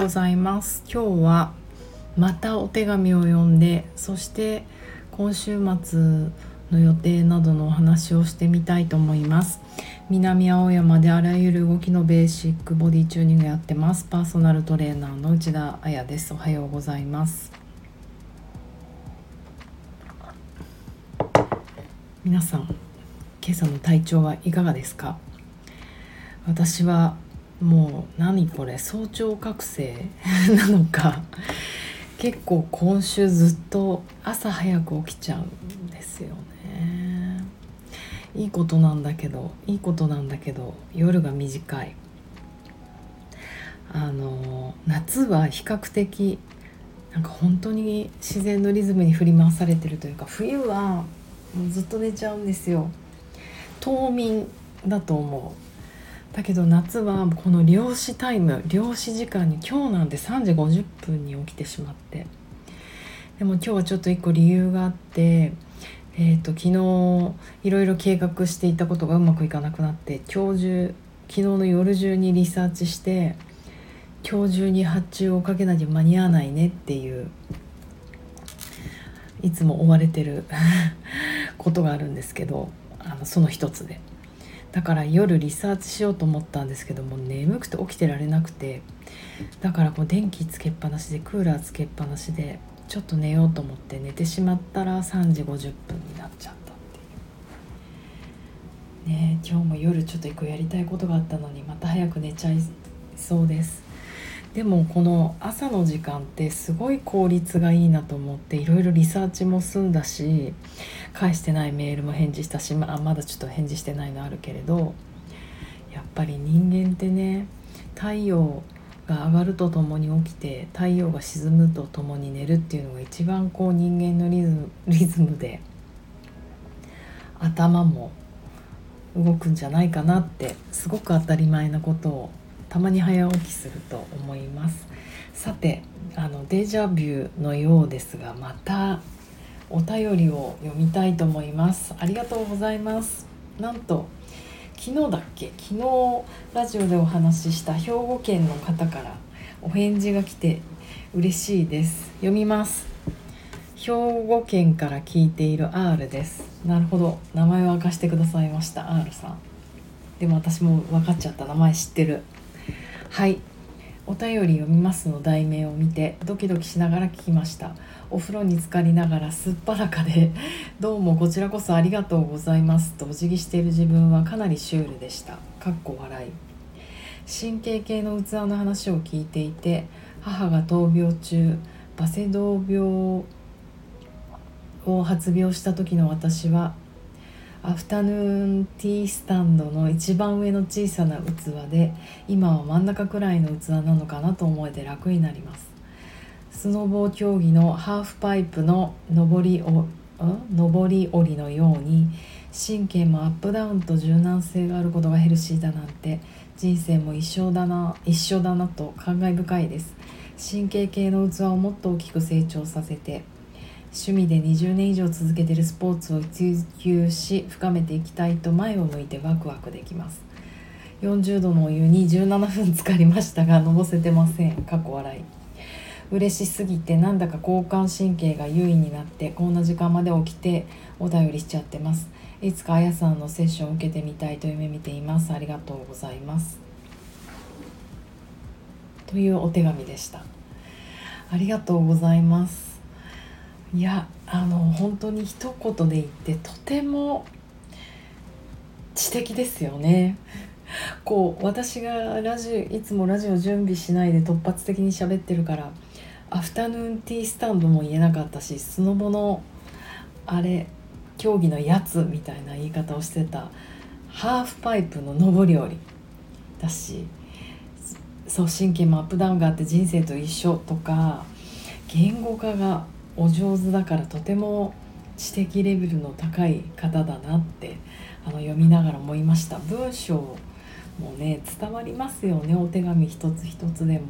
ございます。今日はまたお手紙を読んでそして今週末の予定などのお話をしてみたいと思います。南青山であらゆる動きのベーシックボディチューニングやってます。パーソナルトレーナーの内田彩です。おはようございます。皆さん今朝の体調はいかがですか？私はもう何これ早朝覚醒 なのか。結構今週ずっと朝早く起きちゃうんですよね。いいことなんだけどいいことなんだけど夜が短い。あの夏は比較的なんか本当に自然のリズムに振り回されてるというか冬はもうずっと寝ちゃうんですよ。冬眠だと思う。だけど夏はこの漁師タイム漁師時間に今日なんて3時50分に起きてしまって。でも今日はちょっと一個理由があってえーと、昨日いろいろ計画していたことがうまくいかなくなって今日中昨日の夜中にリサーチして今日中に発注をかけなきゃ間に合わないねっていういつも追われてる ことがあるんですけどあのその一つで。だから夜リサーチしようと思ったんですけども眠くて起きてられなくて。だからこう電気つけっぱなしでクーラーつけっぱなしでちょっと寝ようと思って寝てしまったら3時50分になっちゃったっていう。ね今日も夜ちょっと一個やりたいことがあったのにまた早く寝ちゃいそうです。でもこの朝の時間ってすごい効率がいいなと思っていろいろリサーチも済んだし返してないメールも返事したしまあまだちょっと返事してないのあるけれどやっぱり人間ってね太陽が上がるとともに起きて太陽が沈むとともに寝るっていうのが一番こう人間のリズムリズムで頭も動くんじゃないかなってすごく当たり前なことをたまに早起きすると思います。さてあのデジャビューのようですがまたお便りを読みたいと思います。ありがとうございます。なんと昨日だっけ？昨日ラジオでお話しした兵庫県の方からお返事が来て嬉しいです。読みます。兵庫県から聞いている R です。なるほど。名前を明かしてくださいました。R さん。でも私も分かっちゃった。名前知ってる。はい。お便り読みますの題名を見てドキドキしながら聞きました。お風呂に浸かりながらすっぱらかで どうもこちらこそありがとうございます。とお辞儀している自分はかなりシュールでした。かっこ笑い。神経系の器の話を聞いていて母が闘病中バセドウ病を発病した時の私はアフタヌーンティースタンドの一番上の小さな器で今は真ん中くらいの器なのかなと思えて楽になります。スノボー競技のハーフパイプの上りお上り下りのように神経もアップダウンと柔軟性があることがヘルシーだなんて人生も一緒だな一緒だなと感慨深いです。神経系の器をもっと大きく成長させて趣味で20年以上続けているスポーツを追求し深めていきたいと前を向いてワクワクできます。40度のお湯に17分浸かりましたがのぼせてません。過去笑い。嬉しすぎてなんだか交感神経が優位になってこんな時間まで起きてお便りしちゃってます。いつかあやさんのセッションを受けてみたいと夢見ています。ありがとうございます。というお手紙でした。ありがとうございます。いやあの本当に一言で言ってとても知的ですよね。こう私がラジいつもラジオ準備しないで突発的に喋ってるからアフタヌーンティースタンドも言えなかったしスノボのあれ競技のやつみたいな言い方をしてたハーフパイプの上り下りだしそう神経もアップダウンがあって人生と一緒とか言語化がお上手だからとても知的レベルの高い方だなってあの読みながら思いました。文章もね伝わりますよね。お手紙一つ一つでも。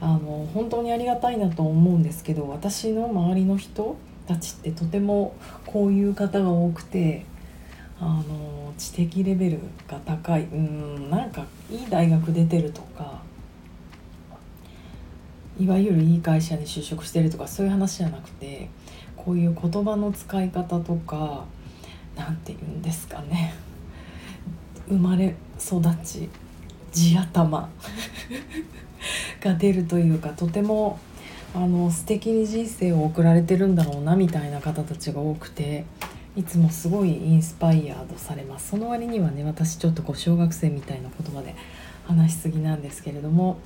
あの本当にありがたいなと思うんですけど私の周りの人たちってとてもこういう方が多くてあの知的レベルが高い。うんなんかいい大学出てるとかいわゆるいい会社に就職してるとかそういう話じゃなくてこういう言葉の使い方とか何て言うんですかね。生まれ育ち地頭 が出るというかとてもあの素敵に人生を送られてるんだろうなみたいな方たちが多くていつもすごいインスパイアードされます。その割にはね私ちょっとこう小学生みたいな言葉で話しすぎなんですけれども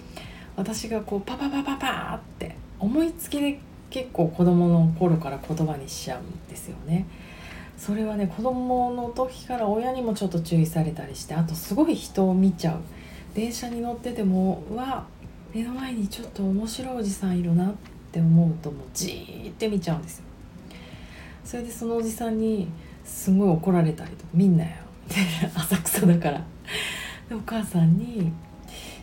私がこうパパパパパーって思いつきで結構子供の頃から言葉にしちゃうんですよね。それはね子供の時から親にもちょっと注意されたりしてあとすごい人を見ちゃう。電車に乗っててもわ目の前にちょっと面白いおじさんいるなって思うともうじーって見ちゃうんですよ。それでそのおじさんにすごい怒られたりとか「見んなよ」みたいな浅草だから。でお母さんに「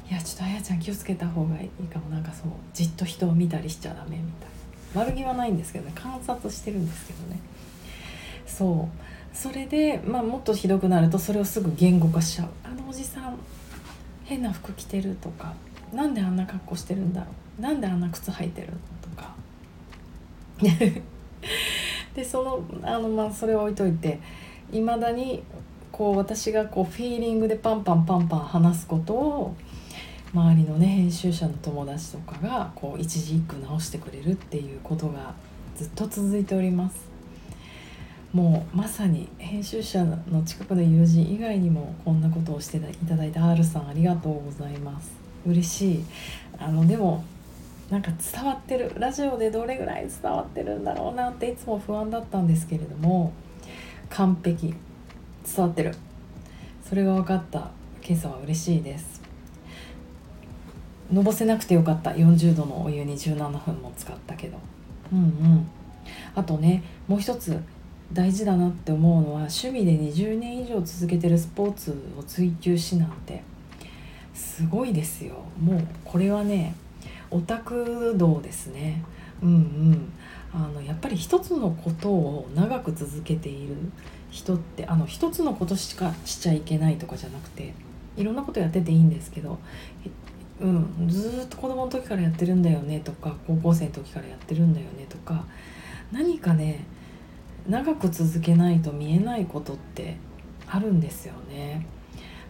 いやちょっとあやちゃん気をつけた方がいいかも。なんかそうじっと人を見たりしちゃダメ」みたい。な悪気はないんですけどね。観察してるんですけどね。そう。それで、まあ、もっとひどくなるとそれをすぐ言語化しちゃう「あのおじさん変な服着てる」とか「なんであんな格好してるんだろう。なんであんな靴履いてる?」とか。でそのあの、まあ、それを置いといていまだにこう私がこうフィーリングでパンパンパンパン話すことを周りのね編集者の友達とかがこう一字一句直してくれるっていうことがずっと続いております。もうまさに編集者の近くの友人以外にもこんなことをしていただいた R さんありがとうございます。嬉しい。あのでもなんか伝わってるラジオでどれぐらい伝わってるんだろうなっていつも不安だったんですけれども完璧。伝わってる。それが分かった。今朝は嬉しいです。のぼせなくてよかった。40度のお湯に17分も使ったけど。うんうん。あとねもう一つ大事だなって思うのは趣味で20年以上続けてるスポーツを追求しなんてすごいですよ。もうこれはねオタク道ですね。うんうん。あのやっぱり一つのことを長く続けている人ってあの一つのことしかしちゃいけないとかじゃなくていろんなことやってていいんですけど、うん、ずっと子供の時からやってるんだよねとか高校生の時からやってるんだよねとか何かね長く続けないと見えないことってあるんですよね。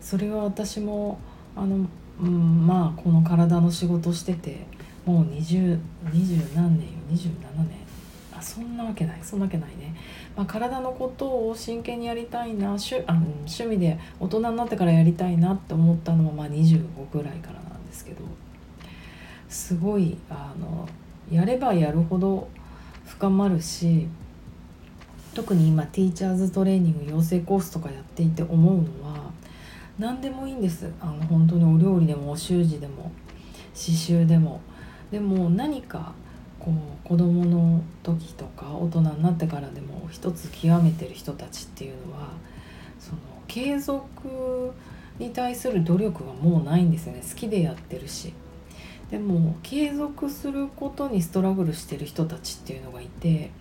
それは私もあの、うん、まあこの体の仕事しててもう20 20何年よ27年。あそんなわけないそんなわけないね、まあ、体のことを真剣にやりたいな趣あの趣味で大人になってからやりたいなって思ったのはまあ25ぐらいからなんですけどすごいあのやればやるほど深まるし特に今ティーチャーズトレーニング養成コースとかやっていて思うのは何でもいいんです。あの本当にお料理でもお習字でも刺繍でも。でも何かこう子どもの時とか大人になってからでも一つ極めてる人たちっていうのはその継続に対する努力はもうないんですよね。好きでやってるし。でも継続することにストラグルしてる人たちっていうのがいて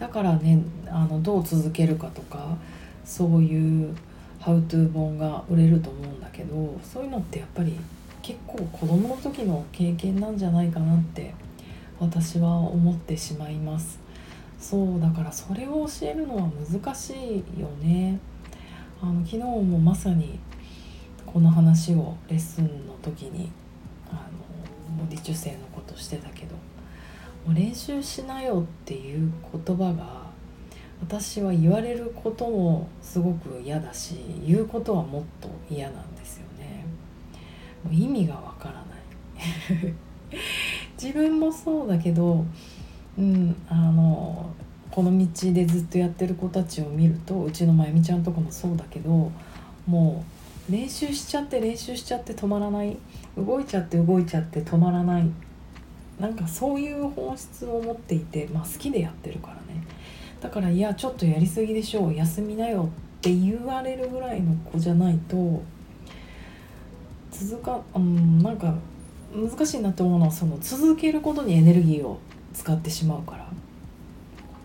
だからねあのどう続けるかとかそういう「ハウトゥー本が売れると思うんだけどそういうのってやっぱり結構子供の時の経験なんじゃないかなって私は思ってしまいます。そうだからそれを教えるのは難しいよね。あの昨日もまさにこの話をレッスンの時にあのボディ中性のことしてたけど練習しなよっていう言葉が私は言われることもすごく嫌だし言うことはもっと嫌なんですよね。もう意味がわからない。自分もそうだけどうんあのこの道でずっとやってる子たちを見るとうちのまゆみちゃんとかもそうだけどもう練習しちゃって練習しちゃって止まらない。動いちゃって動いちゃって止まらない。なんかそういう本質を持っていて、まあ、好きでやってるからね。だからいやちょっとやりすぎでしょう休みなよって言われるぐらいの子じゃないと続かうんなんか難しいなって思うのはその続けることにエネルギーを使ってしまうから。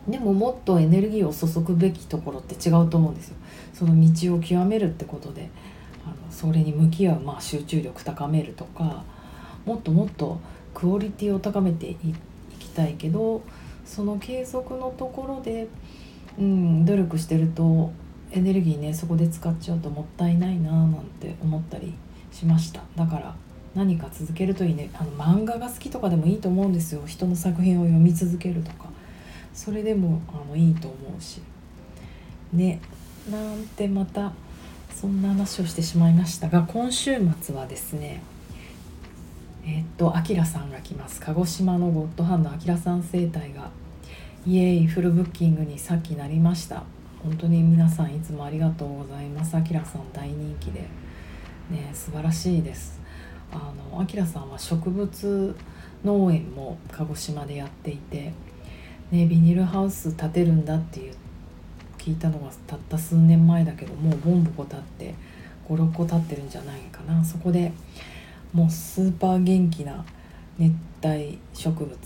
でももっとエネルギーを注ぐべきところって違うと思うんですよ。その道を極めるってことで。あのそれに向き合う、まあ、集中力高めるとかもっともっとクオリティを高めていきたいけどその継続のところで、うん、努力してるとエネルギーねそこで使っちゃうともったいないななんて思ったりしました。だから何か続けるといいね。あの漫画が好きとかでもいいと思うんですよ。人の作品を読み続けるとか。それでもあのいいと思うし。ね。なんてまたそんな話をしてしまいましたが今週末はですねえー、っとあきらさんが来ます。鹿児島のゴッドハンドあきらさん生態がイエーイフルブッキングにさっきなりました。本当に皆さんいつもありがとうございます。あきらさん大人気でね素晴らしいです。あのあきらさんは植物農園も鹿児島でやっていて、ね、ビニールハウス建てるんだっていう聞いたのがたった数年前だけどもうボンボコ立って56個立ってるんじゃないかな。そこでもうスーパー元気な熱帯植物。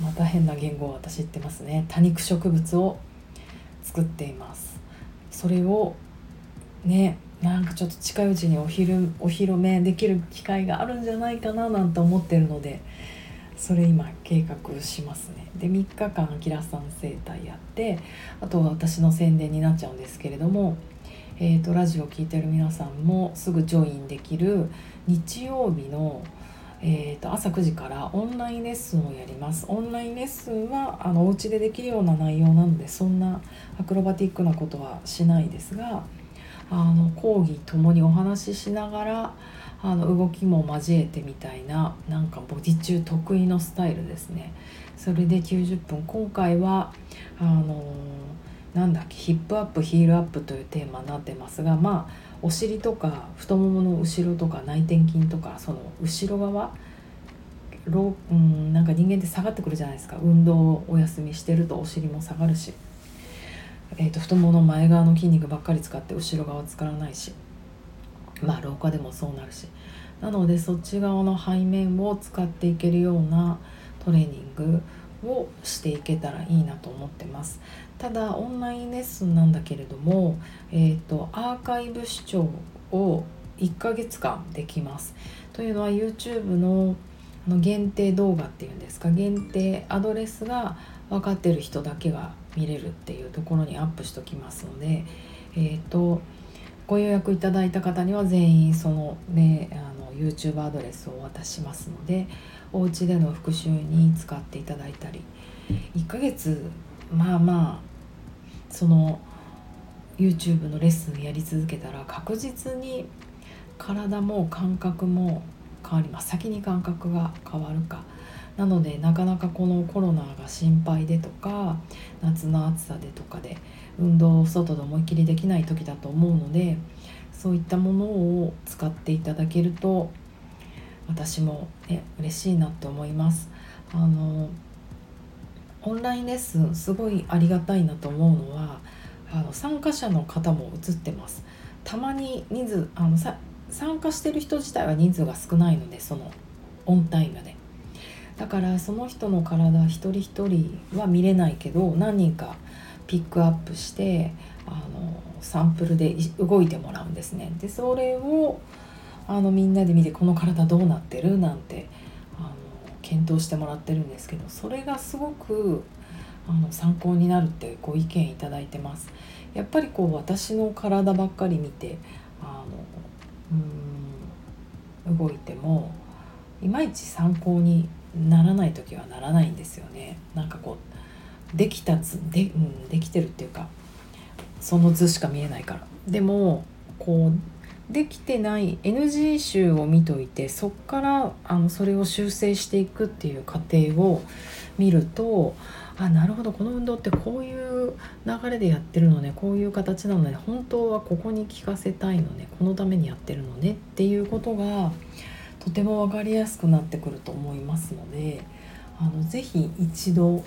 また変な言語を私言ってますね。多肉植物を作っています。それをねなんかちょっと近いうちにお昼お披露目できる機会があるんじゃないかななんて思ってるのでそれ今計画しますね。で3日間あきらさん生態やってあとは私の宣伝になっちゃうんですけれども、えーと、ラジオを聴いてる皆さんもすぐジョインできる日曜日の、えーと、朝9時からオンラインレッスンをやります。オンラインレッスンはあのお家でできるような内容なのでそんなアクロバティックなことはしないですがあの講義ともにお話ししながらあの動きも交えてみたいななんかボディ中得意のスタイルですね。それで90分。今回はあのなんだっけヒップアップヒールアップというテーマになってますがまあお尻とか太ももの後ろとか内転筋とかその後ろ側ろうんなんか人間って下がってくるじゃないですか。運動をお休みしてるとお尻も下がるしえーと、太ももの前側の筋肉ばっかり使って後ろ側使わないし。まあ廊下でもそうなるし。なのでそっち側の背面を使っていけるようなトレーニングをしていけたらいいなと思ってます。ただオンラインレッスンなんだけれども、えーと、アーカイブ視聴を1ヶ月間できます。というのは YouTube のの限定動画っていうんですか。限定アドレスが分かってる人だけが見れるっていうところにアップしときますので、えーと、ご予約いただいた方には全員その,、ね、あの YouTube アドレスをお渡ししますのでお家での復習に使っていただいたり1ヶ月まあまあその YouTube のレッスンやり続けたら確実に体も感覚も変わります。先に感覚が変わるか。なのでなかなかこのコロナが心配でとか夏の暑さでとかで運動を外で思いっきりできない時だと思うのでそういったものを使っていただけると私も、ね、嬉しいなって思います。あのオンラインレッスンすごいありがたいなと思うのはあの参加者の方も映ってます。たまに人数あのさ参加してる人自体は人数が少ないのでそのオンタイムでだからその人の体一人一人は見れないけど何人かピックアップしてあのサンプルで動いてもらうんですね。でそれをあのみんなで見てこの体どうなってる？なんてあの検討してもらってるんですけどそれがすごくあの参考になるってご意見いただいてます。やっぱりこう私の体ばっかり見てあのうん動いてもいまいち参考にならない時はならないんですよね。なんかこうできた図で,、うん、できてるっていうかその図しか見えないから。でもこうできてない NG 集を見といてそっからあのそれを修正していくっていう過程を見るとあなるほどこの運動ってこういう流れでやってるのねこういう形なのね本当はここに効かせたいのねこのためにやってるのねっていうことがとても分かりやすくなってくると思いますのであのぜひ一度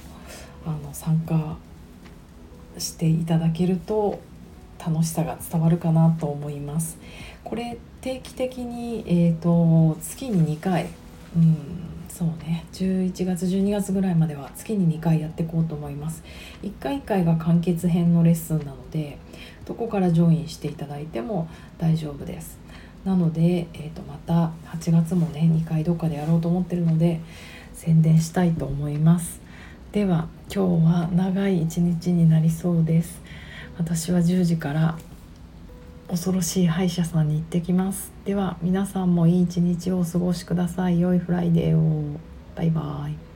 あの参加していただけると楽しさが伝わるかなと思います。これ定期的に、えーと、月に2回、うん、そうね。11月12月ぐらいまでは月に2回やっていこうと思います。1回1回が完結編のレッスンなのでどこから join していただいても大丈夫です。なので、えー、とまた8月もね2回どっかでやろうと思ってるので宣伝したいと思います。では今日は長い一日になりそうです。私は10時から恐ろしい歯医者さんに行ってきます。では皆さんもいい一日をお過ごしください。良い Friday を。バイバイ。